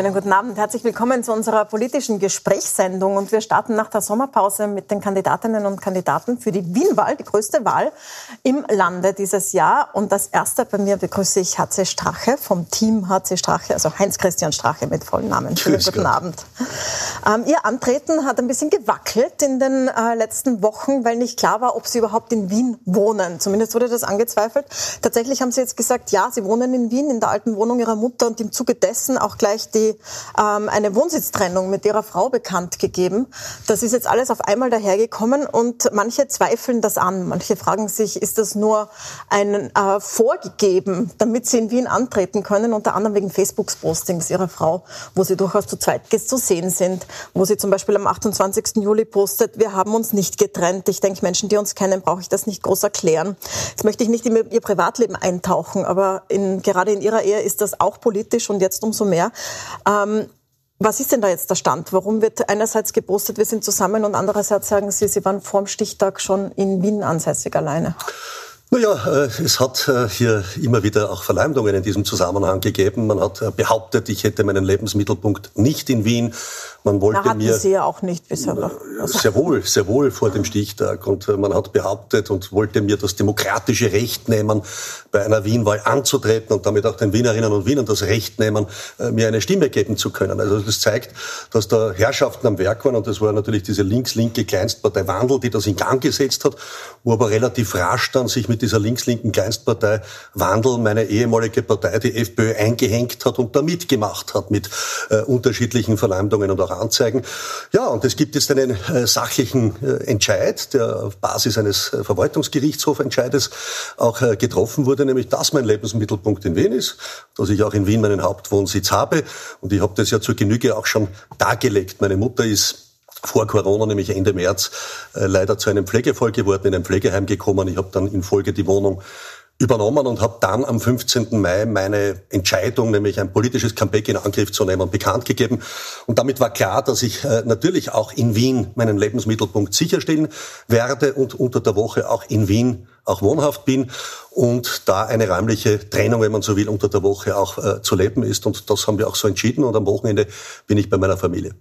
schönen guten Abend. Herzlich willkommen zu unserer politischen Gesprächssendung. Und wir starten nach der Sommerpause mit den Kandidatinnen und Kandidaten für die Wienwahl, die größte Wahl im Lande dieses Jahr. Und als erster bei mir begrüße ich HC Strache vom Team HC Strache, also Heinz-Christian Strache mit vollen Namen. Schönen guten Abend. Ähm, Ihr Antreten hat ein bisschen gewackelt in den äh, letzten Wochen, weil nicht klar war, ob Sie überhaupt in Wien wohnen. Zumindest wurde das angezweifelt. Tatsächlich haben Sie jetzt gesagt, ja, Sie wohnen in Wien, in der alten Wohnung Ihrer Mutter und im Zuge dessen auch gleich die, ähm, eine Wohnsitztrennung mit ihrer Frau bekannt gegeben. Das ist jetzt alles auf einmal dahergekommen und manche zweifeln das an. Manche fragen sich, ist das nur ein äh, vorgegeben, damit sie in Wien antreten können, unter anderem wegen Facebooks Postings ihrer Frau, wo sie durchaus zu zweit zu sehen sind, wo sie zum Beispiel am 28. Juli postet, wir haben uns nicht getrennt. Ich denke, Menschen, die uns kennen, brauche ich das nicht groß erklären. Jetzt möchte ich nicht in ihr Privatleben eintauchen, aber in, gerade in ihrer Ehe ist das auch politisch und jetzt umso mehr. Ähm, was ist denn da jetzt der Stand? Warum wird einerseits gepostet, wir sind zusammen und andererseits sagen Sie, Sie waren vor dem Stichtag schon in Wien ansässig alleine? Naja, äh, es hat äh, hier immer wieder auch Verleumdungen in diesem Zusammenhang gegeben. Man hat äh, behauptet, ich hätte meinen Lebensmittelpunkt nicht in Wien. Man wollte da hatten mir Sie ja auch nicht bisher noch. Sehr wohl, sehr wohl vor dem Stichtag. Und man hat behauptet und wollte mir das demokratische Recht nehmen, bei einer Wienwahl anzutreten und damit auch den Wienerinnen und Wienern das Recht nehmen, mir eine Stimme geben zu können. Also das zeigt, dass da Herrschaften am Werk waren und das war natürlich diese links-linke Kleinstpartei Wandel, die das in Gang gesetzt hat, wo aber relativ rasch dann sich mit dieser links-linken Kleinstpartei Wandel, meine ehemalige Partei, die FPÖ, eingehängt hat und da mitgemacht hat mit äh, unterschiedlichen Verleumdungen und auch Anzeigen. Ja, und es gibt jetzt einen äh, sachlichen äh, Entscheid, der auf Basis eines äh, Verwaltungsgerichtshofentscheides auch äh, getroffen wurde, nämlich dass mein Lebensmittelpunkt in Wien ist, dass ich auch in Wien meinen Hauptwohnsitz habe. Und ich habe das ja zur Genüge auch schon dargelegt. Meine Mutter ist vor Corona, nämlich Ende März, äh, leider zu einem Pflegefall geworden, in ein Pflegeheim gekommen. Ich habe dann in Folge die Wohnung übernommen und habe dann am 15. Mai meine Entscheidung, nämlich ein politisches Comeback in Angriff zu nehmen, bekannt gegeben. Und damit war klar, dass ich äh, natürlich auch in Wien meinen Lebensmittelpunkt sicherstellen werde und unter der Woche auch in Wien auch wohnhaft bin und da eine räumliche Trennung, wenn man so will, unter der Woche auch äh, zu leben ist. Und das haben wir auch so entschieden. Und am Wochenende bin ich bei meiner Familie.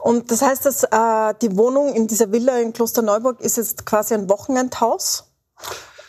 Und das heißt, dass äh, die Wohnung in dieser Villa in Klosterneuburg ist jetzt quasi ein Wochenendhaus?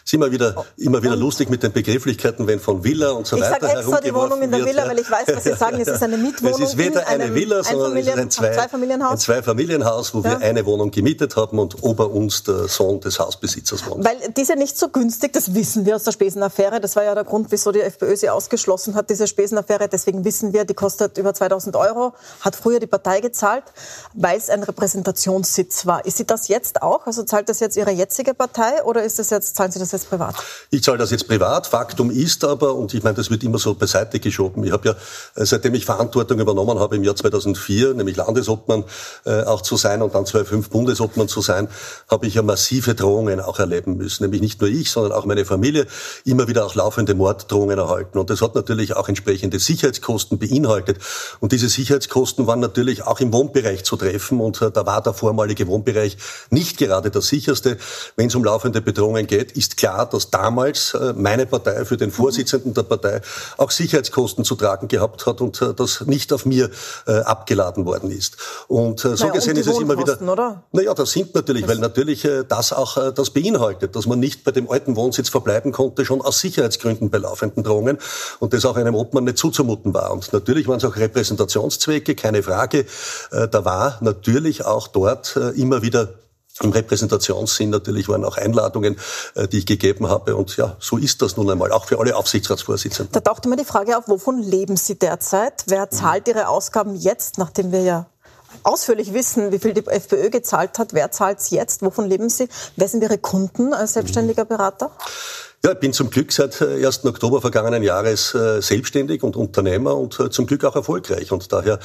Ist immer wieder, immer wieder lustig mit den Begrifflichkeiten, wenn von Villa und so weiter Ich sage extra die Wohnung in der Villa, weil ich weiß, was Sie sagen. Es ist eine Mietwohnung. Es ist weder eine Villa, sondern es ist ein, zwei, Zweifamilienhaus. ein Zweifamilienhaus, wo ja. wir eine Wohnung gemietet haben und ober uns der Sohn des Hausbesitzers wohnt. Weil diese nicht so günstig, das wissen wir aus der Spesenaffäre. Das war ja der Grund, wieso die FPÖ sie ausgeschlossen hat, diese Spesenaffäre. Deswegen wissen wir, die kostet über 2000 Euro, hat früher die Partei gezahlt, weil es ein Repräsentationssitz war. Ist sie das jetzt auch? Also zahlt das jetzt Ihre jetzige Partei oder ist das jetzt, zahlen Sie das jetzt privat? Ich zahle das jetzt privat. Faktum ist aber, und ich meine, das wird immer so beiseite geschoben. Ich habe ja, äh, seitdem ich Verantwortung übernommen habe im Jahr 2004, nämlich Landesobmann äh, auch zu sein und dann 2005 Bundesobmann zu sein, habe ich ja massive Drohungen auch erleben müssen. Nämlich nicht nur ich, sondern auch meine Familie. Immer wieder auch laufende Morddrohungen erhalten. Und das hat natürlich auch entsprechende Sicherheitskosten beinhaltet. Und diese Sicherheitskosten waren natürlich auch im Wohnbereich zu treffen. Und äh, da war der vormalige Wohnbereich nicht gerade das sicherste. Wenn es um laufende Bedrohungen geht, ist klar, dass damals äh, meine Partei für den Vorsitzenden der Partei auch Sicherheitskosten zu tragen gehabt hat und äh, das nicht auf mir äh, abgeladen worden ist. Und so naja, gesehen ist es immer wieder. Oder? Naja, das sind natürlich, Was? weil natürlich das auch das beinhaltet, dass man nicht bei dem alten Wohnsitz verbleiben konnte, schon aus Sicherheitsgründen bei laufenden Drohungen und das auch einem Obmann nicht zuzumuten war. Und natürlich waren es auch Repräsentationszwecke, keine Frage. Da war natürlich auch dort immer wieder im Repräsentationssinn natürlich waren auch Einladungen, äh, die ich gegeben habe. Und ja, so ist das nun einmal, auch für alle Aufsichtsratsvorsitzenden. Da taucht immer die Frage auf, wovon leben Sie derzeit? Wer zahlt Ihre Ausgaben jetzt, nachdem wir ja ausführlich wissen, wie viel die FPÖ gezahlt hat? Wer zahlt es jetzt? Wovon leben Sie? Wer sind Ihre Kunden als selbstständiger Berater? Ja, ich bin zum Glück seit 1. Äh, Oktober vergangenen Jahres äh, selbstständig und Unternehmer und äh, zum Glück auch erfolgreich. Und daher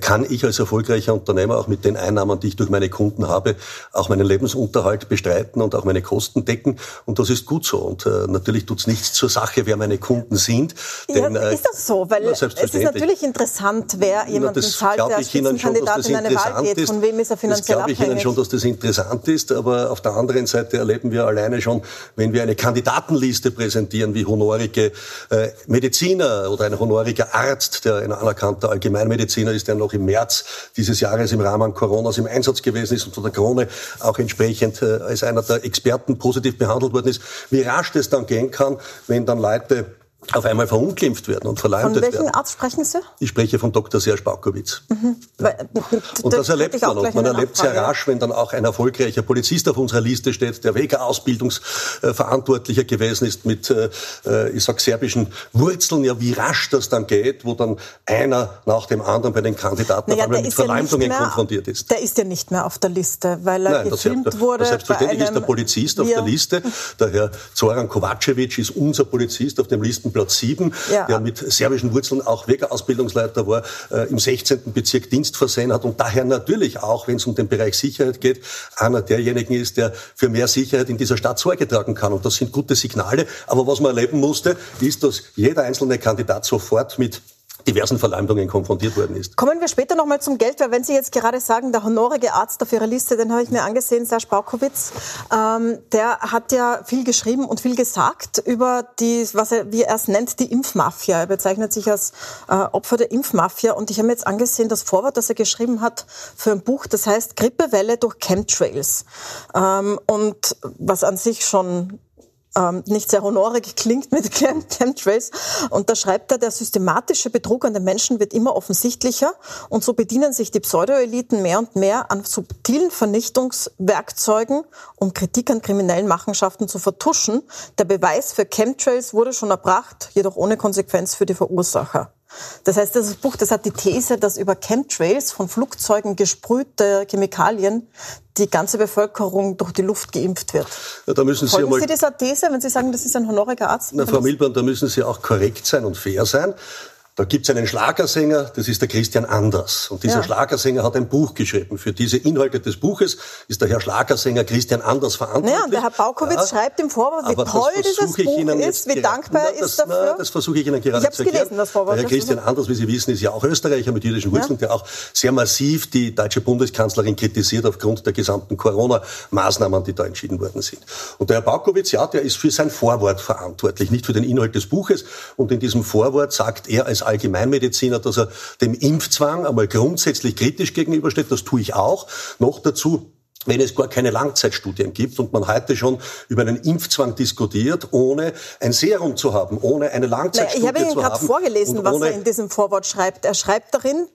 kann ich als erfolgreicher Unternehmer auch mit den Einnahmen, die ich durch meine Kunden habe, auch meinen Lebensunterhalt bestreiten und auch meine Kosten decken. Und das ist gut so. Und natürlich tut es nichts zur Sache, wer meine Kunden sind. Denn, ja, ist das so? Weil es ist natürlich interessant, wer jemanden na, zahlt, der Spitzenkandidat in eine Wahl geht. Von wem ist er finanziell das glaube ich Ihnen schon, dass das interessant ist. Aber auf der anderen Seite erleben wir alleine schon, wenn wir eine Kandidaten Kandidatenliste präsentieren, wie honorige äh, Mediziner oder ein honoriger Arzt, der ein anerkannter Allgemeinmediziner ist, der noch im März dieses Jahres im Rahmen Coronas im Einsatz gewesen ist und von der Krone auch entsprechend äh, als einer der Experten positiv behandelt worden ist, wie rasch das dann gehen kann, wenn dann Leute auf einmal verunglimpft werden und verleumdet werden. Von welchem werden. Arzt sprechen Sie? Ich spreche von Dr. Serge Baukowitz. Mhm. Ja. Und das erlebt man. Und man erlebt sehr rasch, wenn dann auch ein erfolgreicher Polizist auf unserer Liste steht, der Wega-Ausbildungsverantwortlicher gewesen ist mit, äh, ich sag serbischen Wurzeln, ja, wie rasch das dann geht, wo dann einer nach dem anderen bei den Kandidaten naja, mit Verleumdungen ja konfrontiert ist. Der ist ja nicht mehr auf der Liste, weil er Nein, gefilmt das, wurde. Selbstverständlich ist der Polizist auf der Liste. Der Herr Zoran Kovacevic ist unser Polizist auf dem Listen Platz 7, ja. der mit serbischen Wurzeln auch Wegerausbildungsleiter war, äh, im 16. Bezirk Dienst versehen hat und daher natürlich auch, wenn es um den Bereich Sicherheit geht, einer derjenigen ist, der für mehr Sicherheit in dieser Stadt Sorge tragen kann. Und das sind gute Signale. Aber was man erleben musste, ist, dass jeder einzelne Kandidat sofort mit diversen Verleumdungen konfrontiert worden ist. Kommen wir später noch mal zum Geld, weil wenn Sie jetzt gerade sagen, der honorige Arzt auf Ihrer Liste, den habe ich mir angesehen, Serge Baukowitz, ähm, der hat ja viel geschrieben und viel gesagt über die, was er, wie er es nennt, die Impfmafia. Er bezeichnet sich als äh, Opfer der Impfmafia und ich habe mir jetzt angesehen, das Vorwort, das er geschrieben hat für ein Buch, das heißt Grippewelle durch Chemtrails. Ähm, und was an sich schon ähm, nicht sehr honorig klingt mit Chemtrails. Und da schreibt er, der systematische Betrug an den Menschen wird immer offensichtlicher und so bedienen sich die Pseudoeliten mehr und mehr an subtilen Vernichtungswerkzeugen, um Kritik an kriminellen Machenschaften zu vertuschen. Der Beweis für Chemtrails wurde schon erbracht, jedoch ohne Konsequenz für die Verursacher. Das heißt, das Buch, das hat die These, dass über Chemtrails von Flugzeugen gesprühte Chemikalien die ganze Bevölkerung durch die Luft geimpft wird. Ja, da müssen Sie, Folgen Sie dieser These, wenn Sie sagen, das ist ein honoriger Arzt? Na, Frau Milborn, da müssen Sie auch korrekt sein und fair sein. Da gibt's einen Schlagersänger, das ist der Christian Anders. Und dieser ja. Schlagersänger hat ein Buch geschrieben. Für diese Inhalte des Buches ist der Herr Schlagersänger Christian Anders verantwortlich. Ja, und der Herr Baukowitz ja, schreibt im Vorwort, wie toll dieses Buch ist, wie dankbar er ist dafür. Na, das versuche ich Ihnen gerade ich zu erklären. Gelesen, das Vorwort, der Herr Christian Anders, wie Sie wissen, ist ja auch Österreicher mit jüdischen Wurzeln, ja. der auch sehr massiv die deutsche Bundeskanzlerin kritisiert aufgrund der gesamten Corona-Maßnahmen, die da entschieden worden sind. Und der Herr Baukowitz, ja, der ist für sein Vorwort verantwortlich, nicht für den Inhalt des Buches. Und in diesem Vorwort sagt er als Allgemeinmediziner, Mediziner, dass er dem Impfzwang einmal grundsätzlich kritisch gegenübersteht. Das tue ich auch. Noch dazu wenn es gar keine Langzeitstudien gibt und man heute schon über einen Impfzwang diskutiert, ohne ein Serum zu haben, ohne eine Langzeitstudie zu haben. Ich habe Ihnen gerade vorgelesen, was er in diesem Vorwort schreibt. Er schreibt darin,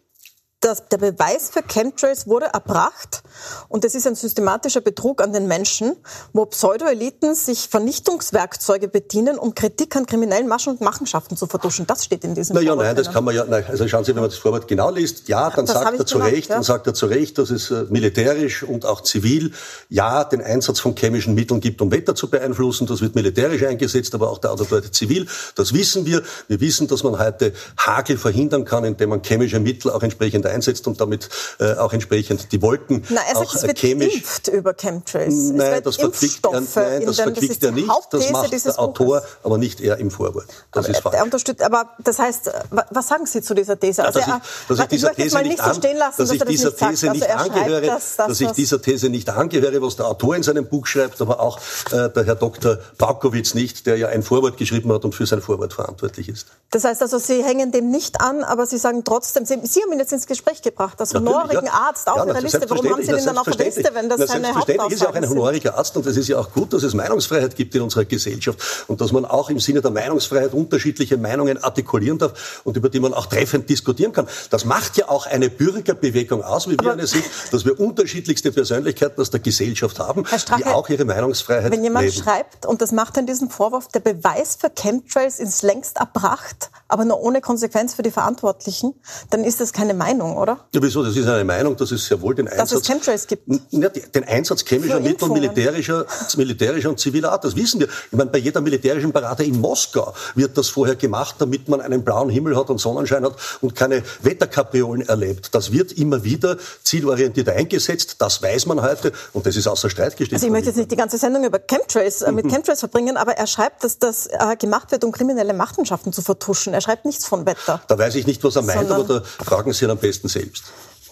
dass der Beweis für Chemtrails wurde erbracht und es ist ein systematischer Betrug an den Menschen, wo Pseudoeliten sich Vernichtungswerkzeuge bedienen, um Kritik an kriminellen Maschen und Machenschaften zu vertuschen. Das steht in diesem Na ja, nein, das kann man ja, nein, also schauen Sie, wenn man das Vorwort genau liest, ja, dann das sagt er zu Recht, ja. dann sagt er zu Recht, dass es äh, militärisch und auch zivil, ja, den Einsatz von chemischen Mitteln gibt, um Wetter zu beeinflussen, das wird militärisch eingesetzt, aber auch der andere zivil, das wissen wir. Wir wissen, dass man heute Hagel verhindern kann, indem man chemische Mittel auch entsprechend einsetzt und damit äh, auch entsprechend die Wolken Na, er sagt, auch es wird chemisch. Geimpft über Chemtrails. Nein, das verquickt, er, nein, das verquickt er nicht. Das macht der Autor, Buches. aber nicht er im Vorwort. Das aber ist falsch. Er unterstützt, aber das heißt, was sagen Sie zu dieser These? Also, ja, dass ich, dass ich dieser These nicht, an, lassen, dass ich dieser These nicht also angehöre, das, das, dass ich dieser These nicht angehöre, was der Autor in seinem Buch schreibt, aber auch äh, der Herr Dr. Baukowitz nicht, der ja ein Vorwort geschrieben hat und für sein Vorwort verantwortlich ist. Das heißt also, Sie hängen dem nicht an, aber Sie sagen trotzdem, Sie, Sie haben ihn jetzt ins Gespräch Gespräch gebracht, als honorigen ja. Arzt auf ja, Ihrer Liste. Warum haben Sie den dann auf der Liste, wenn das seine Hauptaussage ist ja auch ein honoriger Arzt und es ist ja auch gut, dass es Meinungsfreiheit gibt in unserer Gesellschaft und dass man auch im Sinne der Meinungsfreiheit unterschiedliche Meinungen artikulieren darf und über die man auch treffend diskutieren kann. Das macht ja auch eine Bürgerbewegung aus, wie wir eine sind, dass wir unterschiedlichste Persönlichkeiten aus der Gesellschaft haben, Strache, die auch ihre Meinungsfreiheit Wenn jemand leben. schreibt, und das macht dann diesen Vorwurf, der Beweis für Chemtrails ist längst erbracht, aber nur ohne Konsequenz für die Verantwortlichen, dann ist das keine Meinung, oder? Ja, wieso? Das ist eine Meinung, dass es sehr wohl den Einsatz... Dass es Chemtrails gibt. Ja, den Einsatz chemischer Mittel militärischer, militärischer und ziviler Art, das wissen wir. Ich meine, bei jeder militärischen Parade in Moskau wird das vorher gemacht, damit man einen blauen Himmel hat und Sonnenschein hat und keine Wetterkapriolen erlebt. Das wird immer wieder zielorientiert eingesetzt, das weiß man heute und das ist außer Streit gestellt. Also ich möchte jetzt nicht die ganze Sendung über Chemtrails, äh, mit mhm. Chemtrails verbringen, aber er schreibt, dass das äh, gemacht wird, um kriminelle Machenschaften zu vertuschen. Er schreibt nichts von Wetter. Da weiß ich nicht, was er meint, aber da fragen Sie ihn am besten selbst.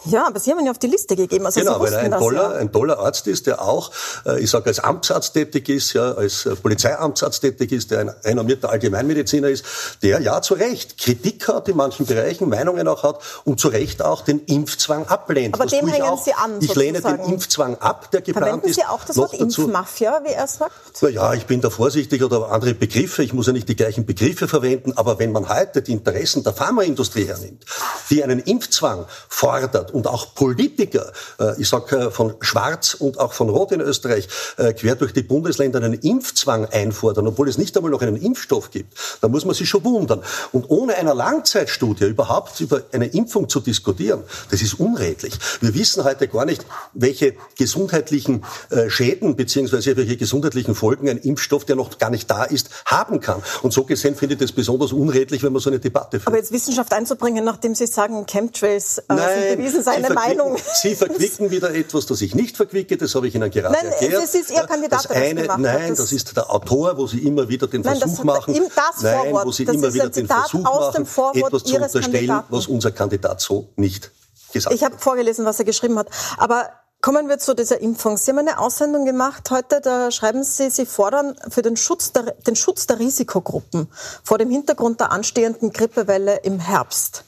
Ja, aber Sie haben ihn ja auf die Liste gegeben. Also genau, weil er ein toller, ja. ein toller Arzt ist, der auch, äh, ich sage, als Amtsarzt tätig ist, ja, als äh, Polizeiamtsarzt tätig ist, der ein renommierter Allgemeinmediziner ist, der ja zu Recht Kritik hat in manchen Bereichen, Meinungen auch hat und zu Recht auch den Impfzwang ablehnt. Aber dem hängen auch. Sie an. Ich lehne den Impfzwang ab, der geplant Verwenden ist. Sie auch das Wort Impfmafia, wie er sagt? Na ja, ich bin da vorsichtig oder andere Begriffe. Ich muss ja nicht die gleichen Begriffe verwenden, aber wenn man heute die Interessen der Pharmaindustrie hernimmt, die einen Impfzwang fordert und auch Politiker, äh, ich sage äh, von Schwarz und auch von Rot in Österreich, äh, quer durch die Bundesländer einen Impfzwang einfordern, obwohl es nicht einmal noch einen Impfstoff gibt, da muss man sich schon wundern. Und ohne einer Langzeitstudie überhaupt über eine Impfung zu diskutieren, das ist unredlich. Wir wissen heute gar nicht, welche gesundheitlichen Schäden beziehungsweise welche gesundheitlichen Folgen ein Impfstoff, der noch gar nicht da ist, haben kann. Und so gesehen finde ich das besonders unredlich, wenn man so eine Debatte führt. Aber jetzt Wissenschaft einzubringen, nachdem Sie sagen, Chemtrails äh, sind bewiesen, seine Meinung. Sie verquicken wieder etwas, das ich nicht verquicke, das habe ich Ihnen gerade nein, erklärt. Das ist Ihr Kandidat, das eine, das Nein, das, das, ist der Autor, wo Sie immer wieder den nein, Versuch machen, das nein, wo Sie immer wieder den Versuch machen, etwas zu unterstellen, Kandidaten. was unser Kandidat so nicht gesagt hat. Ich habe vorgelesen, was er geschrieben hat. Aber Kommen wir zu dieser Impfung. Sie haben eine Aussendung gemacht heute, da schreiben Sie, Sie fordern für den Schutz der, den Schutz der Risikogruppen vor dem Hintergrund der anstehenden Grippewelle im Herbst.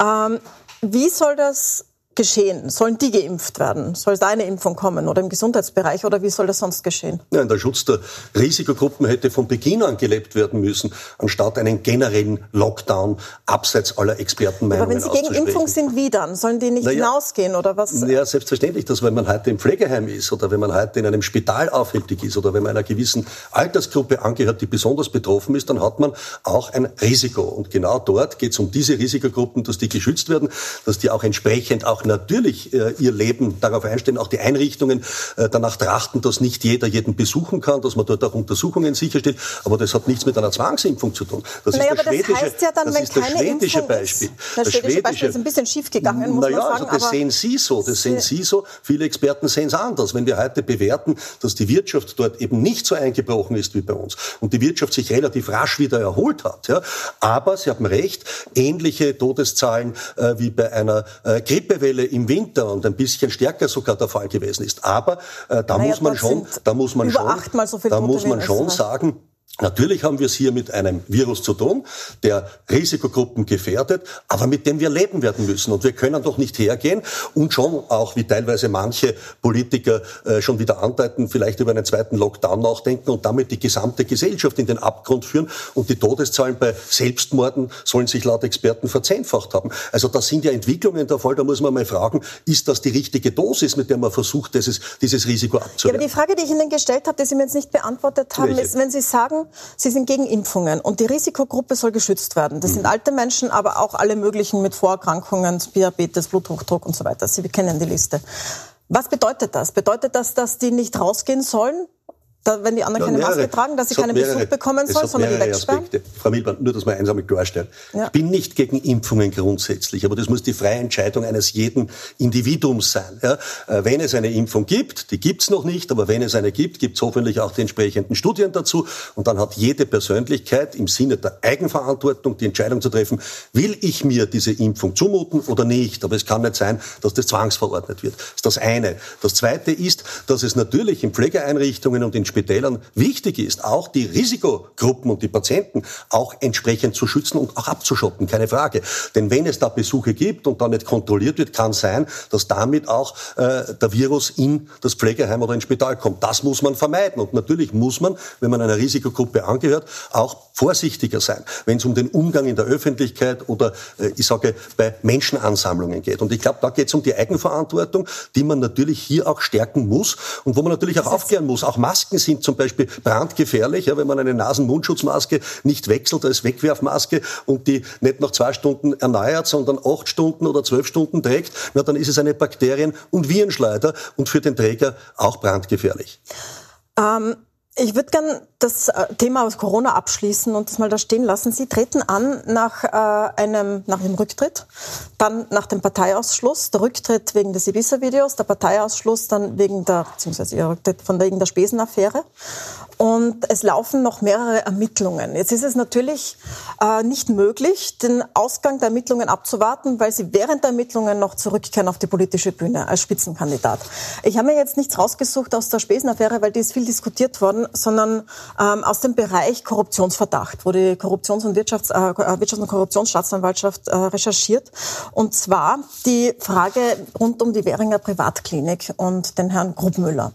Ähm, wie soll das geschehen? Sollen die geimpft werden? Soll da eine Impfung kommen oder im Gesundheitsbereich oder wie soll das sonst geschehen? Nein, der Schutz der Risikogruppen hätte von Beginn an gelebt werden müssen, anstatt einen generellen Lockdown abseits aller Expertenmeinungen Aber wenn Sie gegen Impfung sind, wie dann? Sollen die nicht naja, hinausgehen oder was? Ja, selbstverständlich, dass wenn man heute im Pflegeheim ist oder wenn man heute in einem Spital aufhältig ist oder wenn man einer gewissen Altersgruppe angehört, die besonders betroffen ist, dann hat man auch ein Risiko. Und genau dort geht es um diese Risikogruppen, dass die geschützt werden, dass die auch entsprechend auch auch natürlich äh, ihr Leben darauf einstellen, auch die Einrichtungen äh, danach trachten, dass nicht jeder jeden besuchen kann, dass man dort auch Untersuchungen sicherstellt. Aber das hat nichts mit einer Zwangsimpfung zu tun. Das naja, ist das schwedische, heißt ja dann, das ist das schwedische Impfung Beispiel. Ist, das, das schwedische Beispiel ist ein bisschen schief gegangen, muss naja, man sagen. Also das sehen Sie so, das sehen Sie so. Viele Experten sehen es anders. Wenn wir heute bewerten, dass die Wirtschaft dort eben nicht so eingebrochen ist wie bei uns und die Wirtschaft sich relativ rasch wieder erholt hat, ja, aber Sie haben recht, ähnliche Todeszahlen äh, wie bei einer äh, Grippewelle Grippewelle im Winter und ein bisschen stärker sogar der Fall gewesen ist. Aber äh, da, naja, muss man schon, da muss man schon, so da muss man schon sagen, Natürlich haben wir es hier mit einem Virus zu tun, der Risikogruppen gefährdet, aber mit dem wir leben werden müssen. Und wir können doch nicht hergehen und schon auch, wie teilweise manche Politiker äh, schon wieder andeuten, vielleicht über einen zweiten Lockdown nachdenken und damit die gesamte Gesellschaft in den Abgrund führen. Und die Todeszahlen bei Selbstmorden sollen sich laut Experten verzehnfacht haben. Also das sind ja Entwicklungen der Fall. Da muss man mal fragen, ist das die richtige Dosis, mit der man versucht, dieses, dieses Risiko abzuwehren? Ja, aber die Frage, die ich Ihnen gestellt habe, die Sie mir jetzt nicht beantwortet haben, Welche? ist, wenn Sie sagen, Sie sind gegen Impfungen und die Risikogruppe soll geschützt werden. Das mhm. sind alte Menschen, aber auch alle möglichen mit Vorerkrankungen, Diabetes, Bluthochdruck und so weiter. Sie kennen die Liste. Was bedeutet das? Bedeutet das, dass die nicht rausgehen sollen? Da, wenn die anderen ja, keine mehrere, Maske tragen, dass sie keinen mehrere, Besuch bekommen sollen, soll man die wegsperren? Aspekte. Frau Milband, nur, dass man eins einmal klarstellt. Ja. Ich bin nicht gegen Impfungen grundsätzlich, aber das muss die freie Entscheidung eines jeden Individuums sein. Ja? Äh, wenn es eine Impfung gibt, die gibt's noch nicht, aber wenn es eine gibt, gibt's hoffentlich auch die entsprechenden Studien dazu. Und dann hat jede Persönlichkeit im Sinne der Eigenverantwortung die Entscheidung zu treffen, will ich mir diese Impfung zumuten oder nicht. Aber es kann nicht sein, dass das zwangsverordnet wird. Das ist das eine. Das zweite ist, dass es natürlich in Pflegeeinrichtungen und in Spitälern wichtig ist, auch die Risikogruppen und die Patienten auch entsprechend zu schützen und auch abzuschotten, keine Frage. Denn wenn es da Besuche gibt und da nicht kontrolliert wird, kann sein, dass damit auch äh, der Virus in das Pflegeheim oder ins Spital kommt. Das muss man vermeiden. Und natürlich muss man, wenn man einer Risikogruppe angehört, auch vorsichtiger sein, wenn es um den Umgang in der Öffentlichkeit oder, äh, ich sage, bei Menschenansammlungen geht. Und ich glaube, da geht es um die Eigenverantwortung, die man natürlich hier auch stärken muss und wo man natürlich auch aufklären muss. Auch Masken sind zum Beispiel brandgefährlich, ja, wenn man eine Nasen-Mundschutzmaske nicht wechselt als Wegwerfmaske und die nicht nach zwei Stunden erneuert, sondern acht Stunden oder zwölf Stunden trägt, na, dann ist es eine Bakterien- und Virenschleuder und für den Träger auch brandgefährlich. Ähm, ich würde gern das äh, Thema aus Corona abschließen und das mal da stehen lassen. Sie treten an nach äh, einem nach dem Rücktritt, dann nach dem Parteiausschluss, der Rücktritt wegen des Ibiza-Videos, der Parteiausschluss dann wegen der beziehungsweise ihr Rücktritt von wegen der Spesenaffäre und es laufen noch mehrere Ermittlungen. Jetzt ist es natürlich äh, nicht möglich, den Ausgang der Ermittlungen abzuwarten, weil Sie während der Ermittlungen noch zurückkehren auf die politische Bühne als Spitzenkandidat. Ich habe mir jetzt nichts rausgesucht aus der Spesenaffäre, weil die ist viel diskutiert worden, sondern ähm, aus dem Bereich Korruptionsverdacht, wo die Korruptions- und Wirtschafts-, äh, Wirtschafts- und Korruptionsstaatsanwaltschaft äh, recherchiert. Und zwar die Frage rund um die Währinger Privatklinik und den Herrn Grubmüller.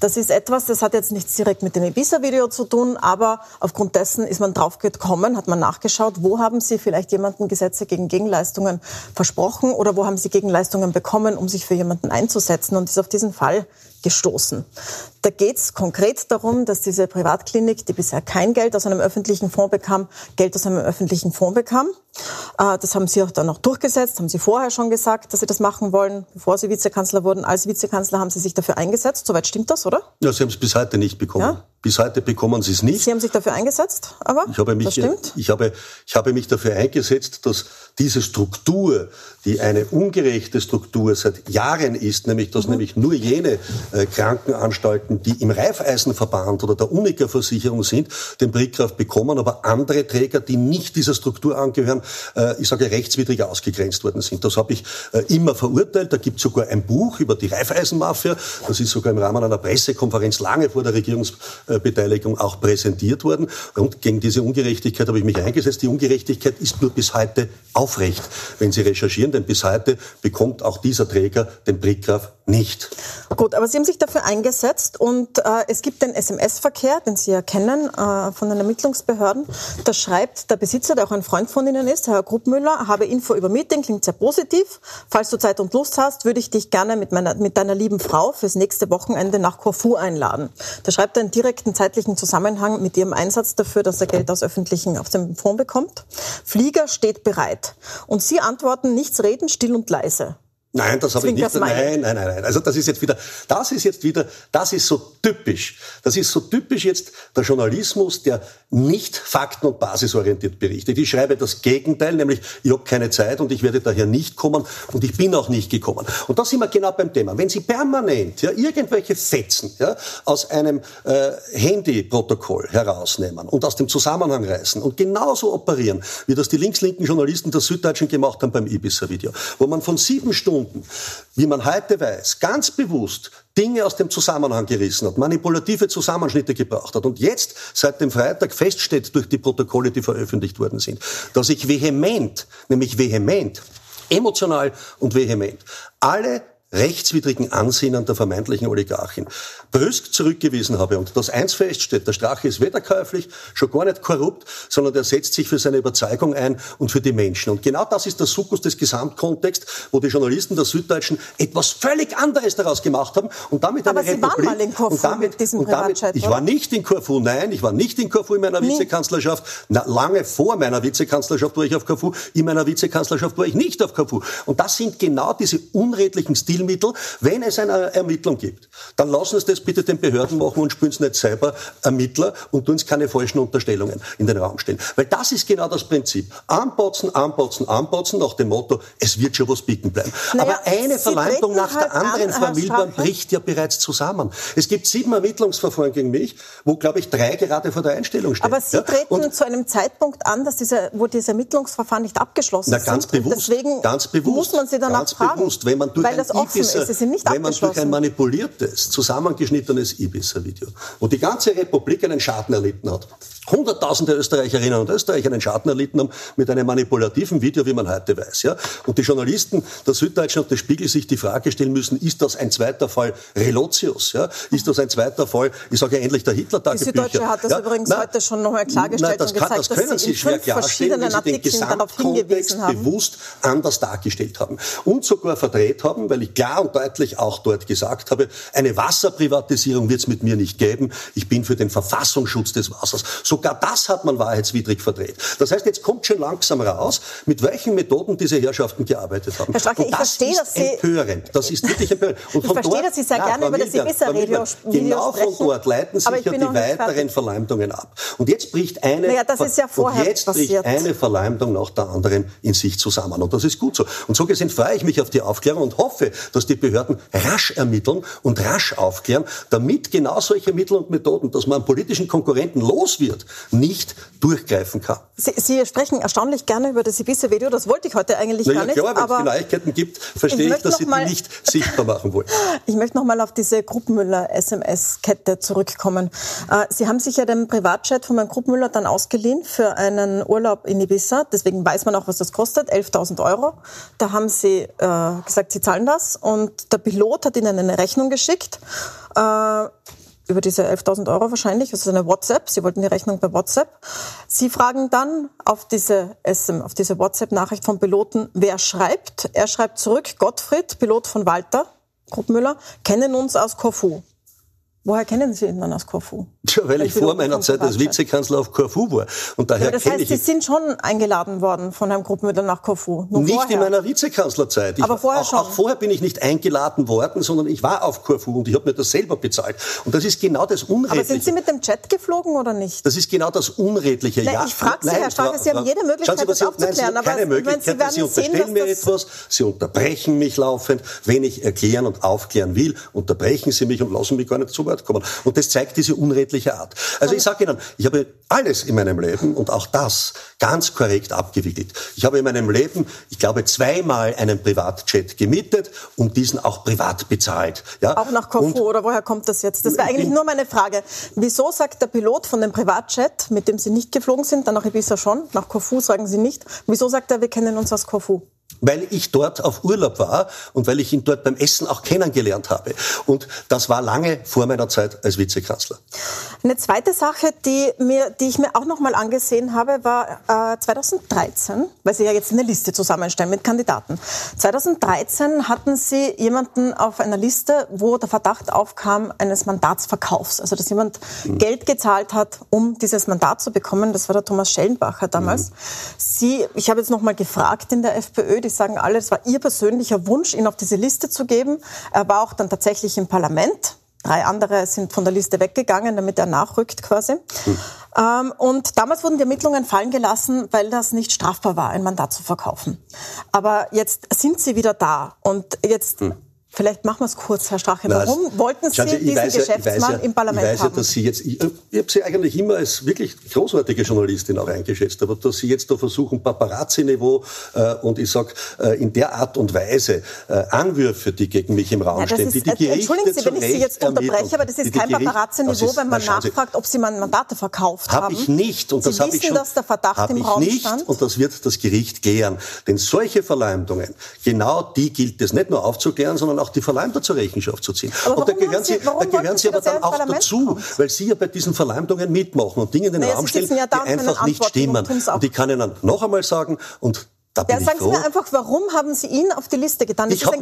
Das ist etwas, das hat jetzt nichts direkt mit dem Ibiza-Video zu tun, aber aufgrund dessen ist man drauf gekommen, hat man nachgeschaut, wo haben Sie vielleicht jemanden Gesetze gegen Gegenleistungen versprochen oder wo haben Sie Gegenleistungen bekommen, um sich für jemanden einzusetzen und ist auf diesen Fall gestoßen. Da geht es konkret darum, dass diese Privatklinik, die bisher kein Geld aus einem öffentlichen Fonds bekam, Geld aus einem öffentlichen Fonds bekam. Äh, das haben Sie auch dann noch durchgesetzt, haben Sie vorher schon gesagt, dass Sie das machen wollen, bevor Sie Vizekanzler wurden. Als Vizekanzler haben Sie sich dafür eingesetzt. Soweit stimmt das, oder? Ja, Sie haben es bis heute nicht bekommen. Ja? Bis heute bekommen Sie es nicht. Sie haben sich dafür eingesetzt, aber ich habe mich, das stimmt. Ich habe, ich habe mich dafür eingesetzt, dass diese Struktur, die eine ungerechte Struktur seit Jahren ist, nämlich dass mhm. nämlich nur jene äh, Krankenanstalten, die im Reifeisenverband oder der Unica-Versicherung sind, den Brickkraft bekommen, aber andere Träger, die nicht dieser Struktur angehören, äh, ich sage rechtswidrig ausgegrenzt worden sind. Das habe ich äh, immer verurteilt. Da gibt es sogar ein Buch über die Reifeisenmafia. Das ist sogar im Rahmen einer Pressekonferenz lange vor der Regierungsbeteiligung auch präsentiert worden. Und gegen diese Ungerechtigkeit habe ich mich eingesetzt. Die Ungerechtigkeit ist nur bis heute aufrecht, wenn Sie recherchieren, denn bis heute bekommt auch dieser Träger den Brickgraf nicht. Gut, aber Sie haben sich dafür eingesetzt und äh, es gibt den SMS-Verkehr, den Sie ja kennen äh, von den Ermittlungsbehörden. Da schreibt der Besitzer, der auch ein Freund von Ihnen ist, Herr Gruppmüller, habe Info über Meeting, klingt sehr positiv. Falls du Zeit und Lust hast, würde ich dich gerne mit, meiner, mit deiner lieben Frau fürs nächste Wochenende nach Corfu einladen. Da schreibt er einen direkten zeitlichen Zusammenhang mit Ihrem Einsatz dafür, dass er Geld aus öffentlichen, auf dem Fonds bekommt. Flieger steht bereit. Und Sie antworten, nichts reden, still und leise. Nein, das habe ich nicht. Nein, nein, nein, nein. Also das ist jetzt wieder, das ist jetzt wieder, das ist so typisch. Das ist so typisch jetzt der Journalismus, der nicht fakten- und basisorientiert berichtet. Ich schreibe das Gegenteil, nämlich ich habe keine Zeit und ich werde daher nicht kommen und ich bin auch nicht gekommen. Und da sind wir genau beim Thema. Wenn Sie permanent ja, irgendwelche Fetzen ja, aus einem äh, Handyprotokoll herausnehmen und aus dem Zusammenhang reißen und genauso operieren, wie das die links-linken Journalisten der Süddeutschen gemacht haben beim Ibiza-Video, wo man von sieben Stunden, wie man heute weiß, ganz bewusst Dinge aus dem Zusammenhang gerissen hat, manipulative Zusammenschnitte gebracht hat und jetzt seit dem Freitag feststeht durch die Protokolle, die veröffentlicht worden sind, dass ich vehement, nämlich vehement, emotional und vehement alle rechtswidrigen Ansinnen der vermeintlichen Oligarchin brüsk zurückgewiesen habe und dass eins feststeht, der Strache ist weder käuflich, schon gar nicht korrupt, sondern er setzt sich für seine Überzeugung ein und für die Menschen. Und genau das ist der Sukkus des Gesamtkontexts, wo die Journalisten der Süddeutschen etwas völlig anderes daraus gemacht haben und damit Aber eine Sie Republik, waren mal in Corfu und damit, mit diesem und damit, Ich war nicht in Corfu, nein, ich war nicht in Corfu in meiner Nie. Vizekanzlerschaft. Na, lange vor meiner Vizekanzlerschaft war ich auf Corfu, in meiner Vizekanzlerschaft war ich nicht auf Corfu. Und das sind genau diese unredlichen Stilmittel, wenn es eine Ermittlung gibt. Dann lassen Sie das bitte den Behörden machen und spielen es nicht selber Ermittler und tun es keine falschen Unterstellungen in den Raum stellen. Weil das ist genau das Prinzip. Anpotzen, anpotzen, anpotzen nach dem Motto, es wird schon was bieten bleiben. Naja, Aber eine Verleumdung nach halt der anderen, an, Frau Milborn, bricht ja bereits zusammen. Es gibt sieben Ermittlungsverfahren gegen mich, wo, glaube ich, drei gerade vor der Einstellung stehen. Aber Sie ja? treten und zu einem Zeitpunkt an, dass diese, wo diese Ermittlungsverfahren nicht abgeschlossen na, ganz sind. Bewusst, deswegen ganz bewusst, muss man Sie danach ganz fragen. Bewusst, wenn man durch weil das offen ist. Sie sind nicht wenn man durch ein manipuliertes, zusammengeschnittenes Ibiza-Video, wo die ganze Republik einen Schaden erlitten hat, Hunderttausende Österreicherinnen und Österreicher einen Schaden erlitten haben mit einem manipulativen Video, wie man heute weiß. Ja? Und die Journalisten der Süddeutschen und des Spiegel sich die Frage stellen müssen, ist das ein zweiter Fall Relotius? Ja? Ist das ein zweiter Fall, ich sage ja endlich der Hitler-Tagebücher? Die Süddeutsche hat das ja? übrigens na, heute schon nochmal klargestellt na, das und gezeigt, das können dass Sie, Sie schwer klarstellen, wenn Sie den Gesamtkontext bewusst anders dargestellt haben. Und sogar verdreht haben, weil ich klar und deutlich auch dort gesagt habe, eine Wasserprivatisierung wird es mit mir nicht geben. Ich bin für den Verfassungsschutz des Wassers. Sogar das hat man wahrheitswidrig verdreht. Das heißt, jetzt kommt schon langsam raus, mit welchen Methoden diese Herrschaften gearbeitet haben. Herr Stracke, ich verstehe, dass Sie, empörend. Das ist wirklich empörend. Und ich verstehe, dort, dass Sie sehr gerne über das Ibiza-Video sprechen. Genau von dort leiten sich ja die weiteren Verleumdungen ab. Und jetzt bricht eine, naja, das ist ja vorher und jetzt passiert. bricht eine Verleumdung nach der anderen in sich zusammen. Und das ist gut so. Und so gesehen freue ich mich auf die Aufklärung und hoffe, dass die Behörden rasch ermitteln und rasch aufklären, damit genau solche Mittel und Methoden, dass man politischen Konkurrenten los wird, nicht durchgreifen kann. Sie, Sie sprechen erstaunlich gerne über das Ibiza-Video. Das wollte ich heute eigentlich Na gar ja, nicht. Klar, wenn es die Neuigkeiten gibt, verstehe ich, ich dass Sie die nicht sichtbar machen wollen. Ich möchte noch mal auf diese Gruppenmüller-SMS-Kette zurückkommen. Äh, Sie haben sich ja den Privatchat von Herrn Gruppenmüller dann ausgeliehen für einen Urlaub in Ibiza. Deswegen weiß man auch, was das kostet. 11.000 Euro. Da haben Sie äh, gesagt, Sie zahlen das. Und der Pilot hat Ihnen eine Rechnung geschickt. Äh, über diese 11.000 Euro wahrscheinlich, ist eine WhatsApp. Sie wollten die Rechnung per WhatsApp. Sie fragen dann auf diese SM, auf diese WhatsApp-Nachricht vom Piloten, wer schreibt. Er schreibt zurück, Gottfried, Pilot von Walter, Gruppmüller, kennen uns aus Korfu. Woher kennen Sie ihn dann aus Korfu? Tja, weil ich vor meiner Zeit als Vizekanzler auf Korfu war. Und daher ja, das heißt, ich Sie sind schon eingeladen worden von Herrn Gruppenmüller nach Korfu. Nur nicht vorher. in meiner Vizekanzlerzeit. Ich, Aber vorher auch, schon. Auch vorher bin ich nicht eingeladen worden, sondern ich war auf Korfu und ich habe mir das selber bezahlt. Und das ist genau das Unredliche. Aber sind Sie mit dem Jet geflogen oder nicht? Das ist genau das Unredliche. Nein, ja, ich frage Sie, Herr Starke, Sie haben jede Möglichkeit, Sie, das Sie, aufzuklären. Nein, Sie keine Möglichkeit. Sie unterstellen sehen, mir etwas, Sie unterbrechen mich laufend. Wenn ich erklären und aufklären will, unterbrechen Sie mich und lassen mich gar nicht zu Wort kommen. Und das zeigt diese unredliche Art. Also ich sage Ihnen, ich habe alles in meinem Leben und auch das ganz korrekt abgewickelt. Ich habe in meinem Leben, ich glaube, zweimal einen Privatjet gemietet und diesen auch privat bezahlt. Ja? Auch nach Korfu oder woher kommt das jetzt? Das wäre eigentlich nur meine Frage. Wieso sagt der Pilot von dem Privatjet, mit dem Sie nicht geflogen sind, dann nach Ibiza schon, nach Korfu sagen Sie nicht, wieso sagt er, wir kennen uns aus Korfu? Weil ich dort auf Urlaub war und weil ich ihn dort beim Essen auch kennengelernt habe. Und das war lange vor meiner Zeit als Vizekanzler. Eine zweite Sache, die, mir, die ich mir auch noch mal angesehen habe, war äh, 2013, weil Sie ja jetzt eine Liste zusammenstellen mit Kandidaten. 2013 hatten Sie jemanden auf einer Liste, wo der Verdacht aufkam eines Mandatsverkaufs. Also dass jemand mhm. Geld gezahlt hat, um dieses Mandat zu bekommen. Das war der Thomas Schellenbacher damals. Mhm. Sie, ich habe jetzt noch mal gefragt in der FPÖ, die sagen alle, es war ihr persönlicher Wunsch, ihn auf diese Liste zu geben. Er war auch dann tatsächlich im Parlament. Drei andere sind von der Liste weggegangen, damit er nachrückt quasi. Hm. Ähm, und damals wurden die Ermittlungen fallen gelassen, weil das nicht strafbar war, ein Mandat zu verkaufen. Aber jetzt sind sie wieder da. Und jetzt hm. Vielleicht machen wir es kurz, Herr Strache. Warum Na, wollten Sie, Sie diesen ja, Geschäftsmann ja, im Parlament haben? Ich weiß ja, dass Sie jetzt, ich, ich habe Sie eigentlich immer als wirklich großartige Journalistin auch eingeschätzt, aber dass Sie jetzt da versuchen, Paparazzi-Niveau äh, und ich sag äh, in der Art und Weise äh, Anwürfe, die gegen mich im Raum ja, stehen, ist, die die Gerichte Entschuldigen Sie, wenn ich Sie jetzt unterbreche, aber das ist kein Paparazzi-Niveau, wenn man nachfragt, ob Sie mal Mandate verkauft hab haben. Habe ich nicht und Sie das habe ich schon. dass der Verdacht im Raum nicht stand? und das wird das Gericht klären, denn solche Verleumdungen, genau die gilt es nicht nur aufzuklären, sondern auch die Verleumder zu Rechenschaft zu ziehen. Aber und da gehören Sie, Sie, da gehören Sie aber dann auch dazu, kommt? weil Sie ja bei diesen Verleumdungen mitmachen und Dinge in den naja, Raum stellen, ja die einfach nicht stimmen. Und ich kann Ihnen noch einmal sagen, und da ja, sagen ich Sie mir einfach, warum haben Sie ihn auf die Liste getan? Das ich habe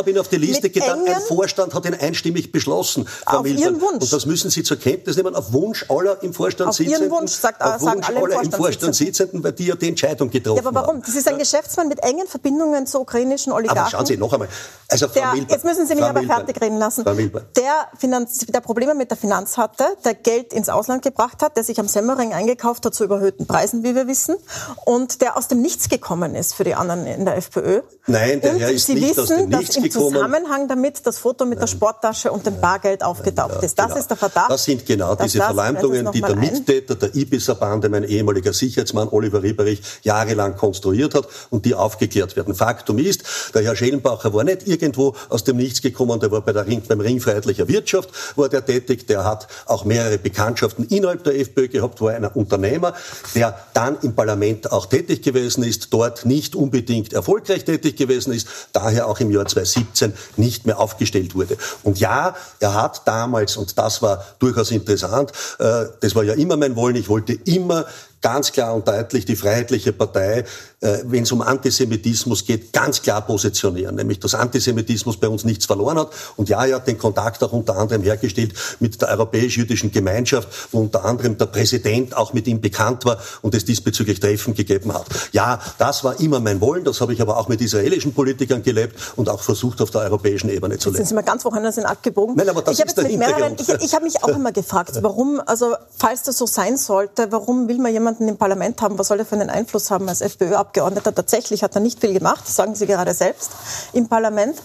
habe ihn auf die Liste getan. Ein Vorstand hat ihn einstimmig beschlossen. Frau auf Milton. Ihren Wunsch. Und das müssen Sie zur Kenntnis nehmen. Auf Wunsch aller im Vorstand auf Sitzenden. Ihren Wunsch, sagt, auf sagen Wunsch alle aller im Vorstand Sitzenden, weil die ja die Entscheidung getroffen haben. Ja, aber warum? Das ist ein Geschäftsmann mit engen Verbindungen zu ukrainischen Oligarchen. Aber schauen Sie noch einmal. Also Frau der, Milborn, jetzt müssen Sie mich Frau aber Milborn, fertig reden lassen. Frau. Der, Finanz, der Probleme mit der Finanz hatte, der Geld ins Ausland gebracht hat, der sich am Semmering eingekauft hat zu überhöhten Preisen, wie wir wissen, und der aus dem Nichts gekommen ist für die anderen in der FPÖ. Nein, der und Herr ist Sie nicht wissen, aus dem dass Nichts im gekommen. Zusammenhang damit das Foto mit der Sporttasche und dem Bargeld aufgetaucht Ja, ist. Das genau. ist der Verdacht. Das sind genau diese Verleumdungen, die der. Mittäter der Ibiza-Bande, mein ehemaliger Sicherheitsmann Oliver Rieberich, jahrelang konstruiert hat und die aufgeklärt werden. Faktum ist, der Herr Schellenbacher war nicht irgendwo aus dem Nichts gekommen, der war bei der Ring, beim Ring Freiheitlicher Wirtschaft, war der tätig, der hat auch mehrere Bekanntschaften innerhalb der FPÖ gehabt, war ein Unternehmer, der dann im Parlament auch tätig gewesen ist, dort nicht unbedingt erfolgreich tätig gewesen ist, daher auch im Jahr 2017 nicht mehr aufgestellt wurde. Und ja, er hat damals, und das war durchaus interessant, äh, das war ja immer mein Wollen, ich wollte immer ganz klar und deutlich die Freiheitliche Partei, äh, wenn es um Antisemitismus geht, ganz klar positionieren. Nämlich, dass Antisemitismus bei uns nichts verloren hat. Und ja, er hat den Kontakt auch unter anderem hergestellt mit der europäisch-jüdischen Gemeinschaft, wo unter anderem der Präsident auch mit ihm bekannt war und es diesbezüglich Treffen gegeben hat. Ja, das war immer mein Wollen. Das habe ich aber auch mit israelischen Politikern gelebt und auch versucht, auf der europäischen Ebene zu leben. Jetzt sind Sie mal ganz woanders in abgebogen. Nein, aber das ich ist der mehreren, ich, ich habe mich auch immer gefragt, warum, also falls das so sein sollte, warum will man jemanden im Parlament haben? Was soll er für einen Einfluss haben als FPÖ-Abgeordneter? Tatsächlich hat er nicht viel gemacht, sagen Sie gerade selbst im Parlament.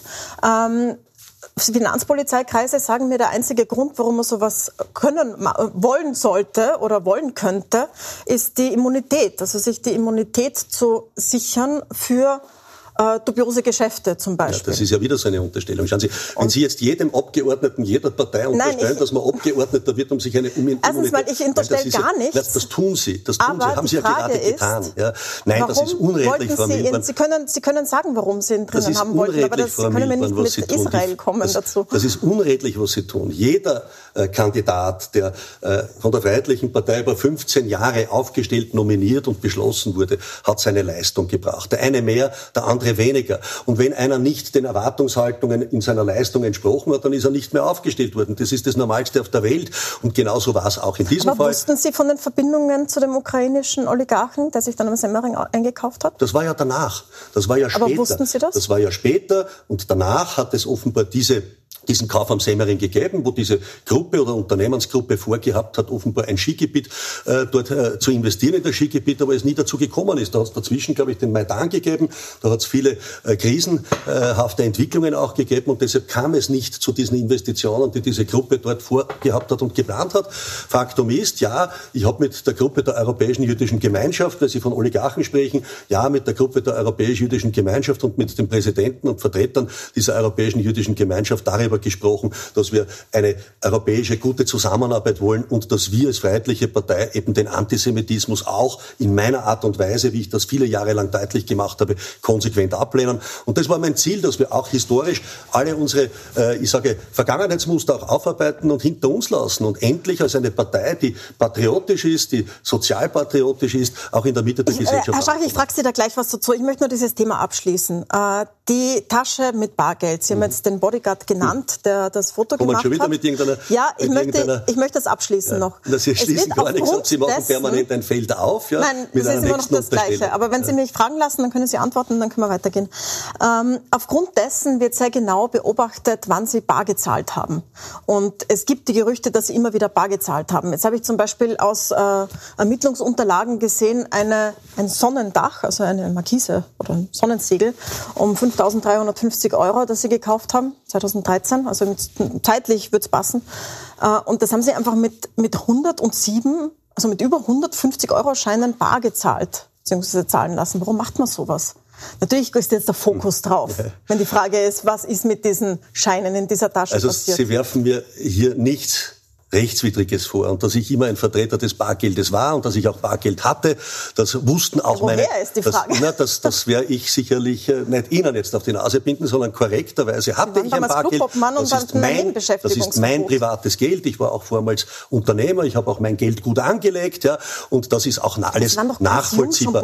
Ähm, Finanzpolizeikreise sagen mir, der einzige Grund, warum man sowas können, wollen sollte oder wollen könnte, ist die Immunität. Also sich die Immunität zu sichern für äh, dubiose Geschäfte zum Beispiel. Ja, das ist ja wieder so eine Unterstellung. Schauen Sie, wenn und Sie jetzt jedem Abgeordneten jeder Partei unterstellen, Nein, ich, dass man Abgeordneter wird, um sich eine Immunität... Erstens mal, ich unterstelle gar ja, nichts. Das tun Sie, das tun Sie, haben Sie ja gerade ist, getan. Ja. Nein, das ist unredlich, Frau Sie, in, Sie, können, Sie können sagen, warum Sie ihn drinnen haben wollten, aber das, Sie können mir nicht mit Israel kommen das, dazu. Das ist unredlich, was Sie tun. Jeder äh, Kandidat, der äh, von der Freiheitlichen Partei über 15 Jahre aufgestellt, nominiert und beschlossen wurde, hat seine Leistung gebracht. Der eine mehr, der andere weniger. Und wenn einer nicht den Erwartungshaltungen in seiner Leistung entsprochen hat, dann ist er nicht mehr aufgestellt worden. Das ist das Normalste auf der Welt. Und genauso war es auch in diesem Aber Fall. wussten Sie von den Verbindungen zu dem ukrainischen Oligarchen, der sich dann am Semmering eingekauft hat? Das war ja danach. Das war ja später. Aber wussten Sie das? Das war ja später. Und danach hat es offenbar diese diesen Kauf am Semmering gegeben, wo diese Gruppe oder Unternehmensgruppe vorgehabt hat, offenbar ein Skigebiet äh, dort äh, zu investieren in das Skigebiet, aber es nie dazu gekommen ist. Da hat es dazwischen, glaube ich, den Maidan gegeben, da hat es viele äh, krisenhafte Entwicklungen auch gegeben und deshalb kam es nicht zu diesen Investitionen, die diese Gruppe dort vorgehabt hat und geplant hat. Faktum ist, ja, ich habe mit der Gruppe der Europäischen Jüdischen Gemeinschaft, weil Sie von Oligarchen sprechen, ja, mit der Gruppe der Europäischen Jüdischen Gemeinschaft und mit den Präsidenten und Vertretern dieser Europäischen Jüdischen Gemeinschaft darüber darüber gesprochen, dass wir eine europäische gute Zusammenarbeit wollen und dass wir als Freiheitliche Partei eben den Antisemitismus auch in meiner Art und Weise, wie ich das viele Jahre lang deutlich gemacht habe, konsequent ablehnen. Und das war mein Ziel, dass wir auch historisch alle unsere, äh, ich sage, Vergangenheitsmuster auch aufarbeiten und hinter uns lassen und endlich als eine Partei, die patriotisch ist, die sozialpatriotisch ist, auch in der Mitte der ich, Gesellschaft. Äh, Herr Schach, ich frage Sie da gleich was dazu. Ich möchte nur dieses Thema abschließen. Äh, die Tasche mit Bargeld. Sie haben mhm. jetzt den Bodyguard genannt, der das Foto Kommen gemacht schon wieder hat. Mit irgendeiner, ja, ich, möchte, ich möchte das abschließen ja. noch. Na, Sie schließen gar nichts ab. Sie machen dessen, permanent ein Feld auf. Ja, nein, das ist immer noch das Gleiche. Aber wenn Sie mich fragen lassen, dann können Sie antworten, dann können wir weitergehen. Ähm, aufgrund dessen wird sehr genau beobachtet, wann Sie bar gezahlt haben. Und es gibt die Gerüchte, dass Sie immer wieder bar gezahlt haben. Jetzt habe ich zum Beispiel aus äh, Ermittlungsunterlagen gesehen, eine, ein Sonnendach, also eine Markise oder ein Sonnensegel um 5 5.350 Euro, das sie gekauft haben, 2013. Also mit, zeitlich wird es passen. Äh, und das haben sie einfach mit, mit 107, also mit über 150 Euro Scheinen bar gezahlt, beziehungsweise zahlen lassen. Warum macht man sowas? Natürlich ist jetzt der Fokus drauf, wenn die Frage ist, was ist mit diesen Scheinen in dieser Tasche also passiert. Sie werfen mir hier nichts Rechtswidriges vor und dass ich immer ein Vertreter des Bargeldes war und dass ich auch Bargeld hatte, das wussten auch Woher meine. ist die Frage? Das, na, das, das werde ich sicherlich äh, nicht Ihnen jetzt auf die Nase binden, sondern korrekterweise hatte ich ein Bargeld. Das ist, mein, das ist mein privates Geld. Ich war auch vormals Unternehmer. Ich habe auch mein Geld gut angelegt, ja. Und das ist auch alles nachvollziehbar.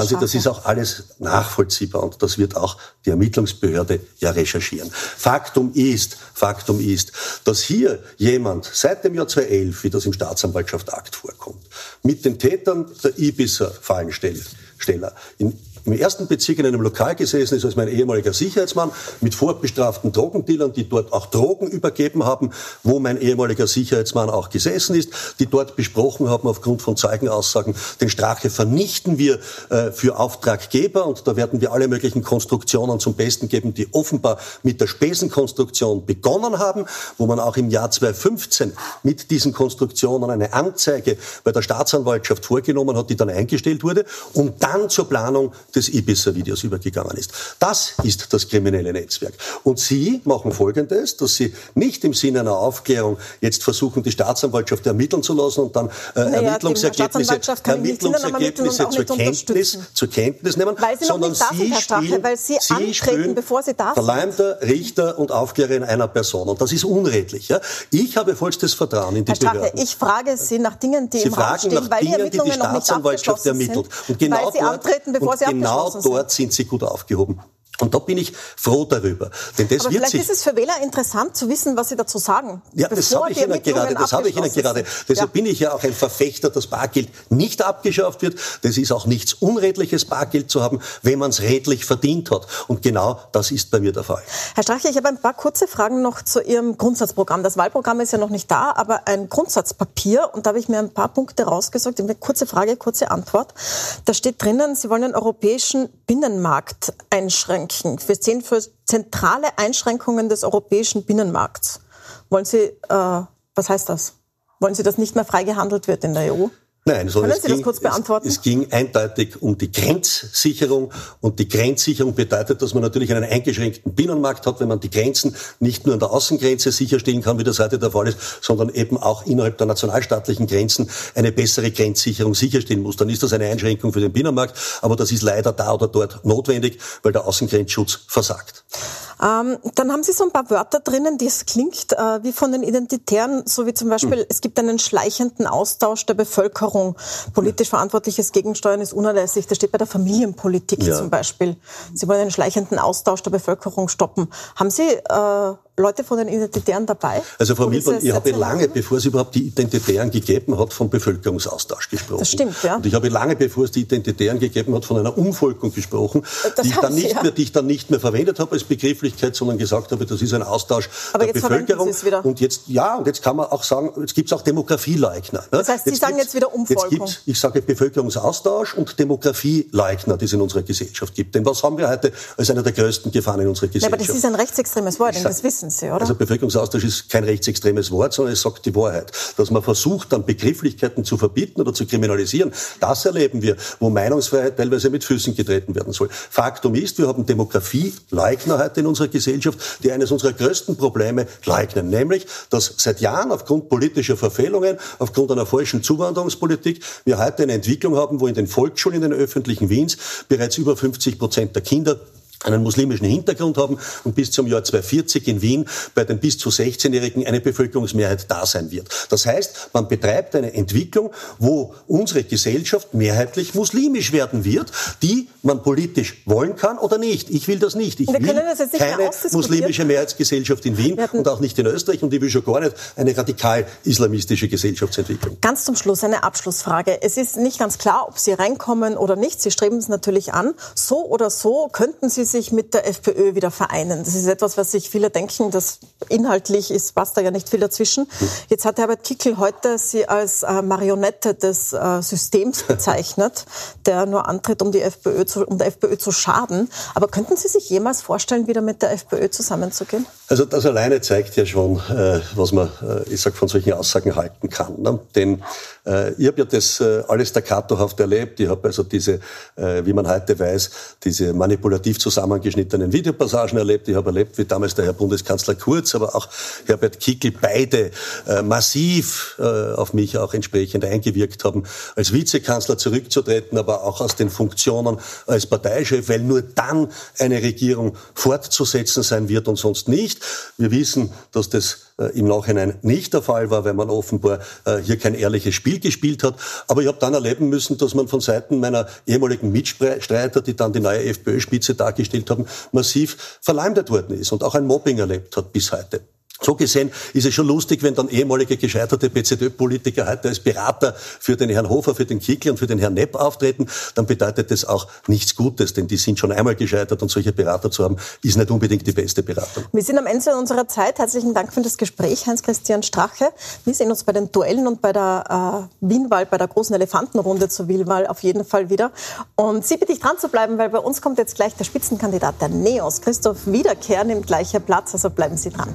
also das ist auch alles nachvollziehbar und das wird auch die Ermittlungsbehörde ja recherchieren. Faktum ist, Faktum ist, dass hier jemand seit dem Jahr 2011, wie das im Staatsanwaltschaftsakt vorkommt, mit den Tätern der Ibiza Fallensteller in im ersten Bezirk in einem Lokal gesessen ist als mein ehemaliger Sicherheitsmann mit vorbestraften Drogendealern, die dort auch Drogen übergeben haben, wo mein ehemaliger Sicherheitsmann auch gesessen ist, die dort besprochen haben aufgrund von Zeugenaussagen, den Strache vernichten wir äh, für Auftraggeber und da werden wir alle möglichen Konstruktionen zum Besten geben, die offenbar mit der Spesenkonstruktion begonnen haben, wo man auch im Jahr 2015 mit diesen Konstruktionen eine Anzeige bei der Staatsanwaltschaft vorgenommen hat, die dann eingestellt wurde, um dann zur Planung des Ibiza-Videos übergegangen ist. Das ist das kriminelle Netzwerk. Und Sie machen Folgendes, dass Sie nicht im Sinne einer Aufklärung jetzt versuchen, die Staatsanwaltschaft ermitteln zu lassen und dann äh, naja, Ermittlungsergebnisse, Ermittlungsergebnisse zur, Kenntnis, zur Kenntnis nehmen, weil Sie sondern noch nicht Sie, spielen, weil Sie, Sie antreten, spielen bevor Sie da Verleumder, Richter und Aufklärer in einer Person. Und das ist unredlich. Ja? Ich habe vollstes Vertrauen in die Herr Strache, Behörden. Ich frage Sie nach Dingen, die Sie im Raum stehen, nach weil Dingen, die Ermittlungen die Staatsanwaltschaft ermittelt. Und genau weil Sie dort, antreten, bevor Sie genau dort sind Sie gut aufgehoben. Und da bin ich froh darüber. Denn das Aber wird vielleicht sich ist es für Wähler interessant zu wissen, was Sie dazu sagen. Ja, das habe ich Ihnen gerade. Das habe ich Ihnen gerade. Deshalb ja. bin ich ja auch ein Verfechter, dass Bargeld nicht abgeschafft wird. Das ist auch nichts Unredliches, Bargeld zu haben, wenn man es redlich verdient hat. Und genau das ist bei mir der Fall. Herr Strache, ich habe ein paar kurze Fragen noch zu Ihrem Grundsatzprogramm. Das Wahlprogramm ist ja noch nicht da, aber ein Grundsatzpapier. Und da habe ich mir ein paar Punkte rausgesucht. Eine kurze Frage, kurze Antwort. Da steht drinnen, Sie wollen den europäischen Binnenmarkt einschränken einschränken. Wir sehen für zentrale Einschränkungen des europäischen Binnenmarkts. Wollen Sie, äh, was heißt das? Wollen Sie, dass nicht mehr frei gehandelt wird in der EU? Nein, sondern Können Sie ging, das kurz beantworten? Es, es, ging eindeutig um die Grenzsicherung und die Grenzsicherung bedeutet, dass man natürlich einen eingeschränkten Binnenmarkt hat, wenn man die Grenzen nicht nur an der Außengrenze sicherstellen kann, wie das heute der Fall ist, sondern eben auch innerhalb der nationalstaatlichen Grenzen eine bessere Grenzsicherung sicherstellen muss. Dann ist das eine Einschränkung für den Binnenmarkt, aber das ist leider da oder dort notwendig, weil der Außengrenzschutz versagt. Ähm, dann haben Sie so ein paar Wörter drinnen, die es klingt äh, wie von den Identitären, so wie zum Beispiel, hm. es gibt einen schleichenden Austausch der Bevölkerung. Politisch verantwortliches Gegensteuern ist unerlässlich. Das steht bei der Familienpolitik ja. zum Beispiel. Sie wollen einen schleichenden Austausch der Bevölkerung stoppen. Haben Sie äh, Leute von den Identitären dabei? Also Frau Milborn, ich habe lange, bevor es überhaupt die Identitären gegeben hat, vom Bevölkerungsaustausch gesprochen. Das stimmt, ja. Und ich habe lange, bevor es die Identitären gegeben hat, von einer Umvolkung gesprochen, die ich, dann nicht ja. mehr, die ich dann nicht mehr verwendet habe als Begrifflichkeit, sondern gesagt habe, das ist ein Austausch Aber der jetzt Bevölkerung. Sie es wieder. Und jetzt, ja, und jetzt kann man auch sagen, jetzt gibt es auch Demografieleugner. Ne? Das heißt, Sie jetzt sagen jetzt wieder Umvolkung. Jetzt ich sage Bevölkerungsaustausch und Demografieleugner, die es in unserer Gesellschaft gibt. Denn was haben wir heute als einer der größten Gefahren in unserer Gesellschaft? Ja, aber das ist ein rechtsextremes Wort, das wissen Sie, oder? Also Bevölkerungsaustausch ist kein rechtsextremes Wort, sondern es sagt die Wahrheit. Dass man versucht, dann Begrifflichkeiten zu verbieten oder zu kriminalisieren, das erleben wir, wo Meinungsfreiheit teilweise mit Füßen getreten werden soll. Faktum ist, wir haben Demografieleugner heute in unserer Gesellschaft, die eines unserer größten Probleme leugnen, nämlich, dass seit Jahren aufgrund politischer Verfehlungen, aufgrund einer falschen Zuwanderungspolitik, wir heute eine Entwicklung haben, wo in den Volksschulen, in den öffentlichen Wiens bereits über 50 Prozent der Kinder einen muslimischen Hintergrund haben und bis zum Jahr 2040 in Wien bei den bis zu 16-Jährigen eine Bevölkerungsmehrheit da sein wird. Das heißt, man betreibt eine Entwicklung, wo unsere Gesellschaft mehrheitlich muslimisch werden wird, die man politisch wollen kann oder nicht. Ich will das nicht. Ich will nicht keine muslimische Mehrheitsgesellschaft in Wien und auch nicht in Österreich und ich will schon gar nicht eine radikal islamistische Gesellschaftsentwicklung. Ganz zum Schluss eine Abschlussfrage. Es ist nicht ganz klar, ob Sie reinkommen oder nicht. Sie streben es natürlich an. So oder so könnten Sie sich mit der FPÖ wieder vereinen. Das ist etwas, was sich viele denken, das inhaltlich ist, passt da ja nicht viel dazwischen. Jetzt hat Herbert Kickel heute sie als äh, Marionette des äh, Systems bezeichnet, der nur antritt, um die FPÖ zu, um der FPÖ zu schaden. Aber könnten Sie sich jemals vorstellen, wieder mit der FPÖ zusammenzugehen? Also das alleine zeigt ja schon, äh, was man, äh, ich sag, von solchen Aussagen halten kann. Ne? Denn äh, ich habe ja das äh, alles staccatohaft erlebt. Ich habe also diese, äh, wie man heute weiß, diese manipulativ zusammengeschnittenen Videopassagen erlebt. Ich habe erlebt, wie damals der Herr Bundeskanzler Kurz, aber auch Herbert Kickl beide äh, massiv äh, auf mich auch entsprechend eingewirkt haben, als Vizekanzler zurückzutreten, aber auch aus den Funktionen als Parteichef, weil nur dann eine Regierung fortzusetzen sein wird und sonst nicht. Wir wissen, dass das im Nachhinein nicht der Fall war, weil man offenbar äh, hier kein ehrliches Spiel gespielt hat. Aber ich habe dann erleben müssen, dass man von Seiten meiner ehemaligen Mitstreiter, die dann die neue FPÖ-Spitze dargestellt haben, massiv verleumdet worden ist und auch ein Mobbing erlebt hat bis heute. So gesehen ist es schon lustig, wenn dann ehemalige gescheiterte BZÖ-Politiker heute als Berater für den Herrn Hofer, für den Kickl und für den Herrn Nepp auftreten, dann bedeutet das auch nichts Gutes, denn die sind schon einmal gescheitert und solche Berater zu haben, ist nicht unbedingt die beste Beratung. Wir sind am Ende unserer Zeit. Herzlichen Dank für das Gespräch, Heinz-Christian Strache. Wir sehen uns bei den Duellen und bei der äh, Wienwahl, bei der großen Elefantenrunde zur Wienwahl auf jeden Fall wieder. Und Sie bitte ich dran zu bleiben, weil bei uns kommt jetzt gleich der Spitzenkandidat der NEOS, Christoph Wiederkehr, nimmt gleicher Platz, also bleiben Sie dran.